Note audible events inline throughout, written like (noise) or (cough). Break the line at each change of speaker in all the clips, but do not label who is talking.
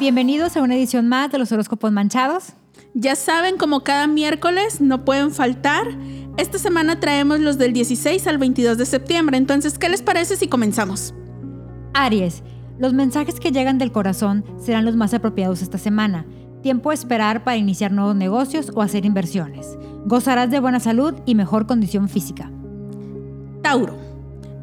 Bienvenidos a una edición más de los horóscopos manchados.
Ya saben, como cada miércoles no pueden faltar. Esta semana traemos los del 16 al 22 de septiembre, entonces, ¿qué les parece si comenzamos?
Aries, los mensajes que llegan del corazón serán los más apropiados esta semana. Tiempo a esperar para iniciar nuevos negocios o hacer inversiones. Gozarás de buena salud y mejor condición física.
Tauro.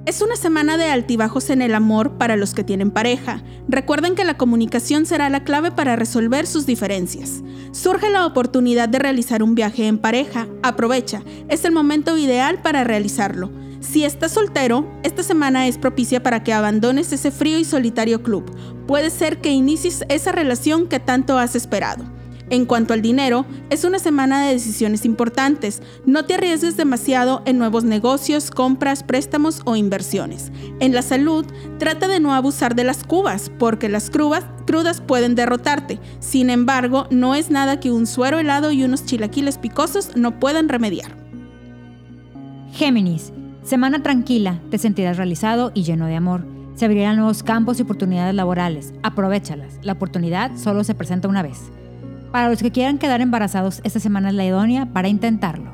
Es una semana de altibajos en el amor para los que tienen pareja. Recuerden que la comunicación será la clave para resolver sus diferencias. Surge la oportunidad de realizar un viaje en pareja. Aprovecha, es el momento ideal para realizarlo. Si estás soltero, esta semana es propicia para que abandones ese frío y solitario club. Puede ser que inicies esa relación que tanto has esperado. En cuanto al dinero, es una semana de decisiones importantes. No te arriesgues demasiado en nuevos negocios, compras, préstamos o inversiones. En la salud, trata de no abusar de las cubas, porque las crudas, crudas pueden derrotarte. Sin embargo, no es nada que un suero helado y unos chilaquiles picosos no puedan remediar.
Géminis, semana tranquila, te sentirás realizado y lleno de amor. Se abrirán nuevos campos y oportunidades laborales. Aprovechalas. La oportunidad solo se presenta una vez. Para los que quieran quedar embarazados, esta semana es la idónea para intentarlo.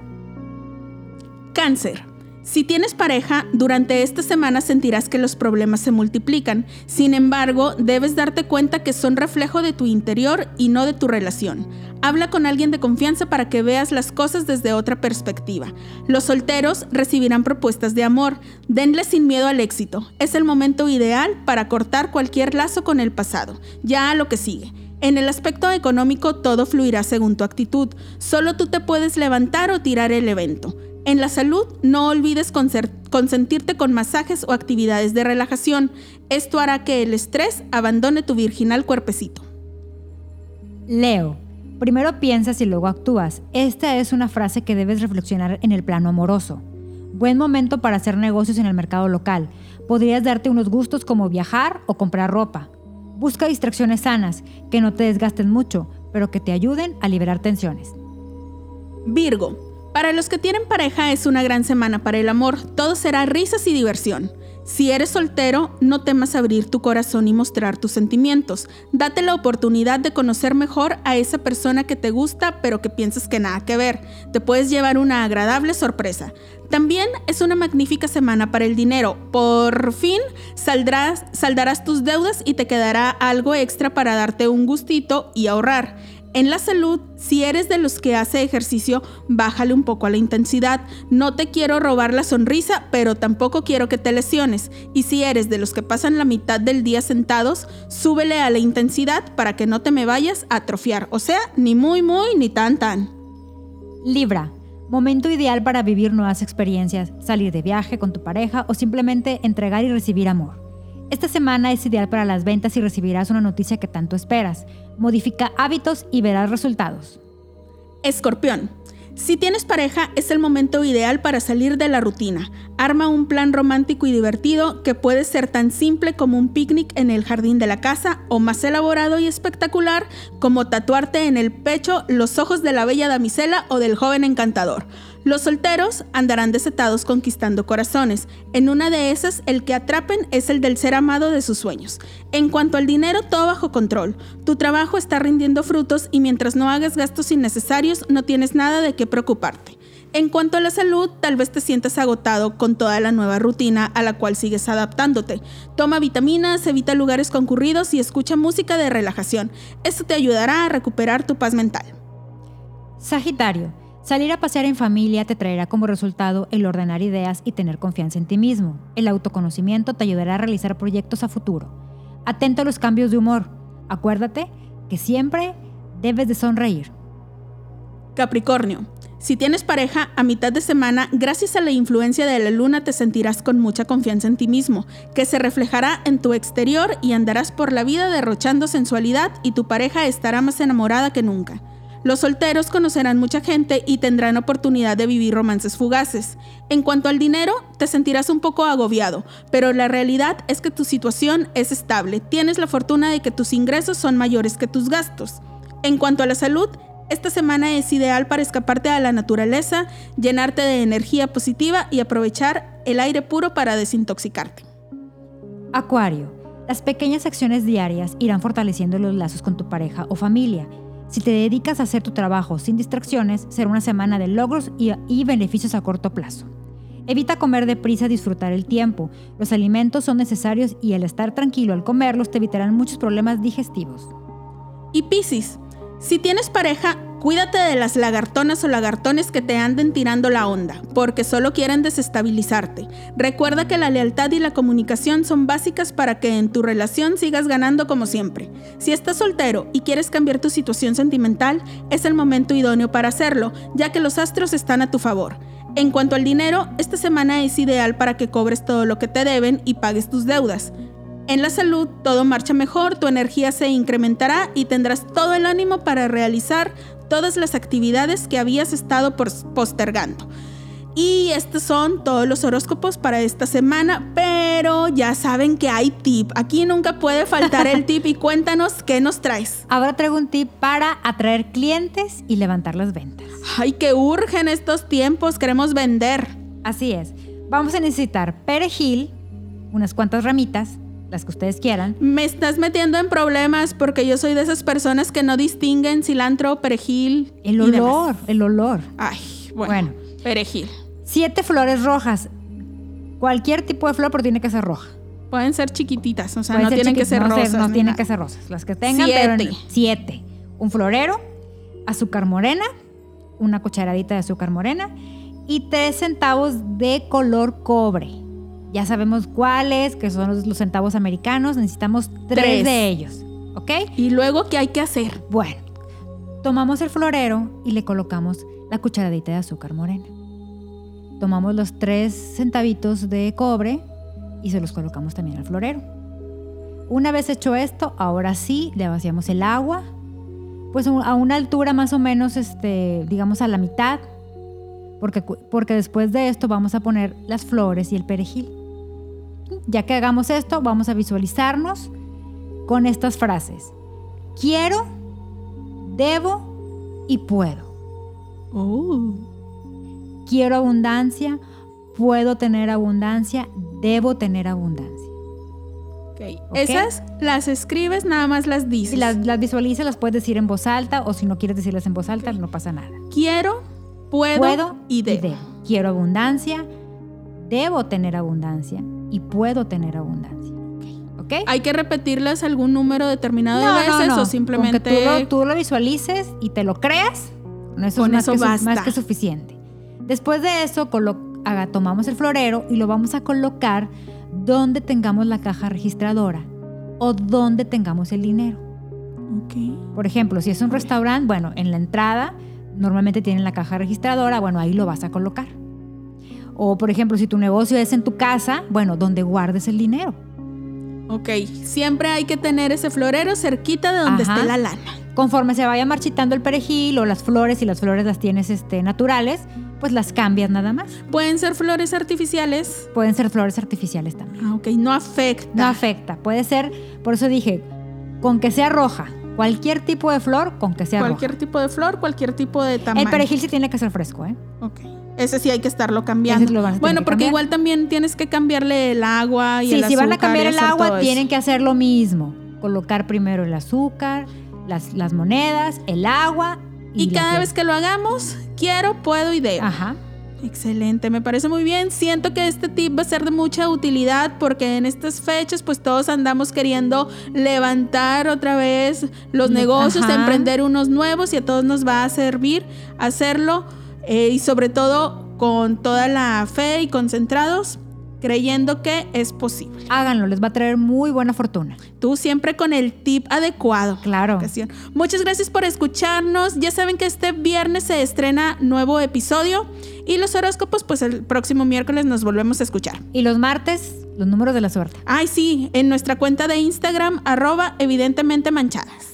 Cáncer. Si tienes pareja, durante esta semana sentirás que los problemas se multiplican. Sin embargo, debes darte cuenta que son reflejo de tu interior y no de tu relación. Habla con alguien de confianza para que veas las cosas desde otra perspectiva. Los solteros recibirán propuestas de amor. Denle sin miedo al éxito. Es el momento ideal para cortar cualquier lazo con el pasado. Ya a lo que sigue. En el aspecto económico todo fluirá según tu actitud, solo tú te puedes levantar o tirar el evento. En la salud, no olvides consentirte con masajes o actividades de relajación. Esto hará que el estrés abandone tu virginal cuerpecito.
Leo, primero piensas y luego actúas. Esta es una frase que debes reflexionar en el plano amoroso. Buen momento para hacer negocios en el mercado local. Podrías darte unos gustos como viajar o comprar ropa. Busca distracciones sanas, que no te desgasten mucho, pero que te ayuden a liberar tensiones.
Virgo, para los que tienen pareja es una gran semana para el amor, todo será risas y diversión. Si eres soltero, no temas abrir tu corazón y mostrar tus sentimientos. Date la oportunidad de conocer mejor a esa persona que te gusta pero que piensas que nada que ver. Te puedes llevar una agradable sorpresa. También es una magnífica semana para el dinero. Por fin saldrás, saldarás tus deudas y te quedará algo extra para darte un gustito y ahorrar. En la salud, si eres de los que hace ejercicio, bájale un poco a la intensidad. No te quiero robar la sonrisa, pero tampoco quiero que te lesiones. Y si eres de los que pasan la mitad del día sentados, súbele a la intensidad para que no te me vayas a atrofiar. O sea, ni muy muy ni tan tan.
Libra. Momento ideal para vivir nuevas experiencias, salir de viaje con tu pareja o simplemente entregar y recibir amor. Esta semana es ideal para las ventas y recibirás una noticia que tanto esperas. Modifica hábitos y verás resultados.
Escorpión. Si tienes pareja, es el momento ideal para salir de la rutina. Arma un plan romántico y divertido que puede ser tan simple como un picnic en el jardín de la casa o más elaborado y espectacular como tatuarte en el pecho los ojos de la bella damisela o del joven encantador. Los solteros andarán desatados conquistando corazones. En una de esas, el que atrapen es el del ser amado de sus sueños. En cuanto al dinero, todo bajo control. Tu trabajo está rindiendo frutos y mientras no hagas gastos innecesarios, no tienes nada de qué preocuparte. En cuanto a la salud, tal vez te sientas agotado con toda la nueva rutina a la cual sigues adaptándote. Toma vitaminas, evita lugares concurridos y escucha música de relajación. Esto te ayudará a recuperar tu paz mental.
Sagitario. Salir a pasear en familia te traerá como resultado el ordenar ideas y tener confianza en ti mismo. El autoconocimiento te ayudará a realizar proyectos a futuro. Atento a los cambios de humor. Acuérdate que siempre debes de sonreír.
Capricornio. Si tienes pareja, a mitad de semana, gracias a la influencia de la luna te sentirás con mucha confianza en ti mismo, que se reflejará en tu exterior y andarás por la vida derrochando sensualidad y tu pareja estará más enamorada que nunca. Los solteros conocerán mucha gente y tendrán oportunidad de vivir romances fugaces. En cuanto al dinero, te sentirás un poco agobiado, pero la realidad es que tu situación es estable. Tienes la fortuna de que tus ingresos son mayores que tus gastos. En cuanto a la salud, esta semana es ideal para escaparte a la naturaleza, llenarte de energía positiva y aprovechar el aire puro para desintoxicarte.
Acuario. Las pequeñas acciones diarias irán fortaleciendo los lazos con tu pareja o familia. Si te dedicas a hacer tu trabajo sin distracciones, será una semana de logros y, y beneficios a corto plazo. Evita comer deprisa, disfrutar el tiempo. Los alimentos son necesarios y el estar tranquilo al comerlos te evitarán muchos problemas digestivos.
Y Piscis, si tienes pareja, cuídate de las lagartonas o lagartones que te anden tirando la onda, porque solo quieren desestabilizarte. Recuerda que la lealtad y la comunicación son básicas para que en tu relación sigas ganando como siempre. Si estás soltero y quieres cambiar tu situación sentimental, es el momento idóneo para hacerlo, ya que los astros están a tu favor. En cuanto al dinero, esta semana es ideal para que cobres todo lo que te deben y pagues tus deudas. En la salud todo marcha mejor, tu energía se incrementará y tendrás todo el ánimo para realizar todas las actividades que habías estado postergando. Y estos son todos los horóscopos para esta semana, pero ya saben que hay tip. Aquí nunca puede faltar el tip y cuéntanos qué nos traes. (laughs)
Ahora traigo un tip para atraer clientes y levantar las ventas.
Ay, que urgen estos tiempos, queremos vender.
Así es. Vamos a necesitar perejil, unas cuantas ramitas, las que ustedes quieran.
Me estás metiendo en problemas porque yo soy de esas personas que no distinguen cilantro, perejil.
El olor, el olor.
Ay, bueno, perejil.
Siete flores rojas. Cualquier tipo de flor, pero tiene que ser roja.
Pueden ser chiquititas, o sea, no tienen que ser rosas.
no tienen que ser rosas. Las que tengan,
siete.
pero siete. Un florero, azúcar morena, una cucharadita de azúcar morena y tres centavos de color cobre. Ya sabemos cuáles, que son los, centavos americanos. Necesitamos tres, de ellos. ¿Ok?
¿Y luego qué hay que hacer?
Bueno, tomamos el florero y le colocamos la cucharadita de azúcar morena tomamos los tres centavitos de cobre y se los colocamos también al florero. Una vez hecho esto, ahora sí le vaciamos el agua, pues a una altura más o menos, este, digamos a la mitad, porque, porque después de esto vamos a poner las flores y el perejil. Ya que hagamos esto, vamos a visualizarnos con estas frases. Quiero, debo y puedo.
Oh
quiero abundancia, puedo tener abundancia, debo tener abundancia.
Okay. Esas las escribes, nada más las dices.
Las, visualizas, las puedes decir en voz alta o si no quieres decirlas en voz alta, no pasa nada.
Quiero, puedo, y, debo.
Quiero abundancia, debo tener abundancia y puedo tener abundancia. ¿Okay?
¿Hay que repetirlas algún número determinado de veces o simplemente...
Tú lo, tú lo, visualices y te lo creas, eso es más, que, más que suficiente. Después de eso, tomamos el florero y lo vamos a colocar donde tengamos la caja registradora o donde tengamos el dinero. Por ejemplo, si es un restaurante, bueno, en la entrada normalmente tienen la caja registradora, bueno, ahí lo vas a colocar. O por ejemplo, si tu negocio es en tu casa, bueno, donde guardes el dinero.
Ok, siempre hay que tener ese florero cerquita de donde esté la lana.
Conforme se vaya marchitando el perejil o las flores, y las flores las tienes este, naturales, pues las cambias nada más.
¿Pueden ser flores artificiales?
Pueden ser flores artificiales también.
Ah, ok, no afecta.
No afecta. Puede ser, por eso dije, con que sea roja. Cualquier tipo de flor, con que sea
roja. Cualquier tipo de flor, cualquier tipo de tamaño.
El perejil sí tiene que ser fresco, ¿eh?
Ok. Ese sí hay que estarlo cambiando. bueno, porque igual también tienes que cambiarle el agua y
sí,
el azúcar.
Sí, si van a cambiar el agua, tienen que hacer lo mismo. Colocar primero el azúcar, las, las monedas, el agua.
Y, cada vez que lo hagamos, quiero, puedo y debo.
Ajá.
Excelente, me parece muy bien. Siento que este tip va a ser de mucha utilidad porque en estas fechas pues todos andamos queriendo levantar otra vez los negocios, emprender unos nuevos y a todos nos va a servir hacerlo eh, y sobre todo con toda la fe y concentrados creyendo que es posible.
Háganlo, les va a traer muy buena fortuna.
Tú siempre con el tip adecuado.
Claro.
Muchas gracias por escucharnos. Ya saben que este viernes se estrena nuevo episodio y los horóscopos, pues el próximo miércoles nos volvemos a escuchar.
Y los martes, los números de la suerte.
Ay, sí, en nuestra cuenta de Instagram, arroba evidentemente manchadas.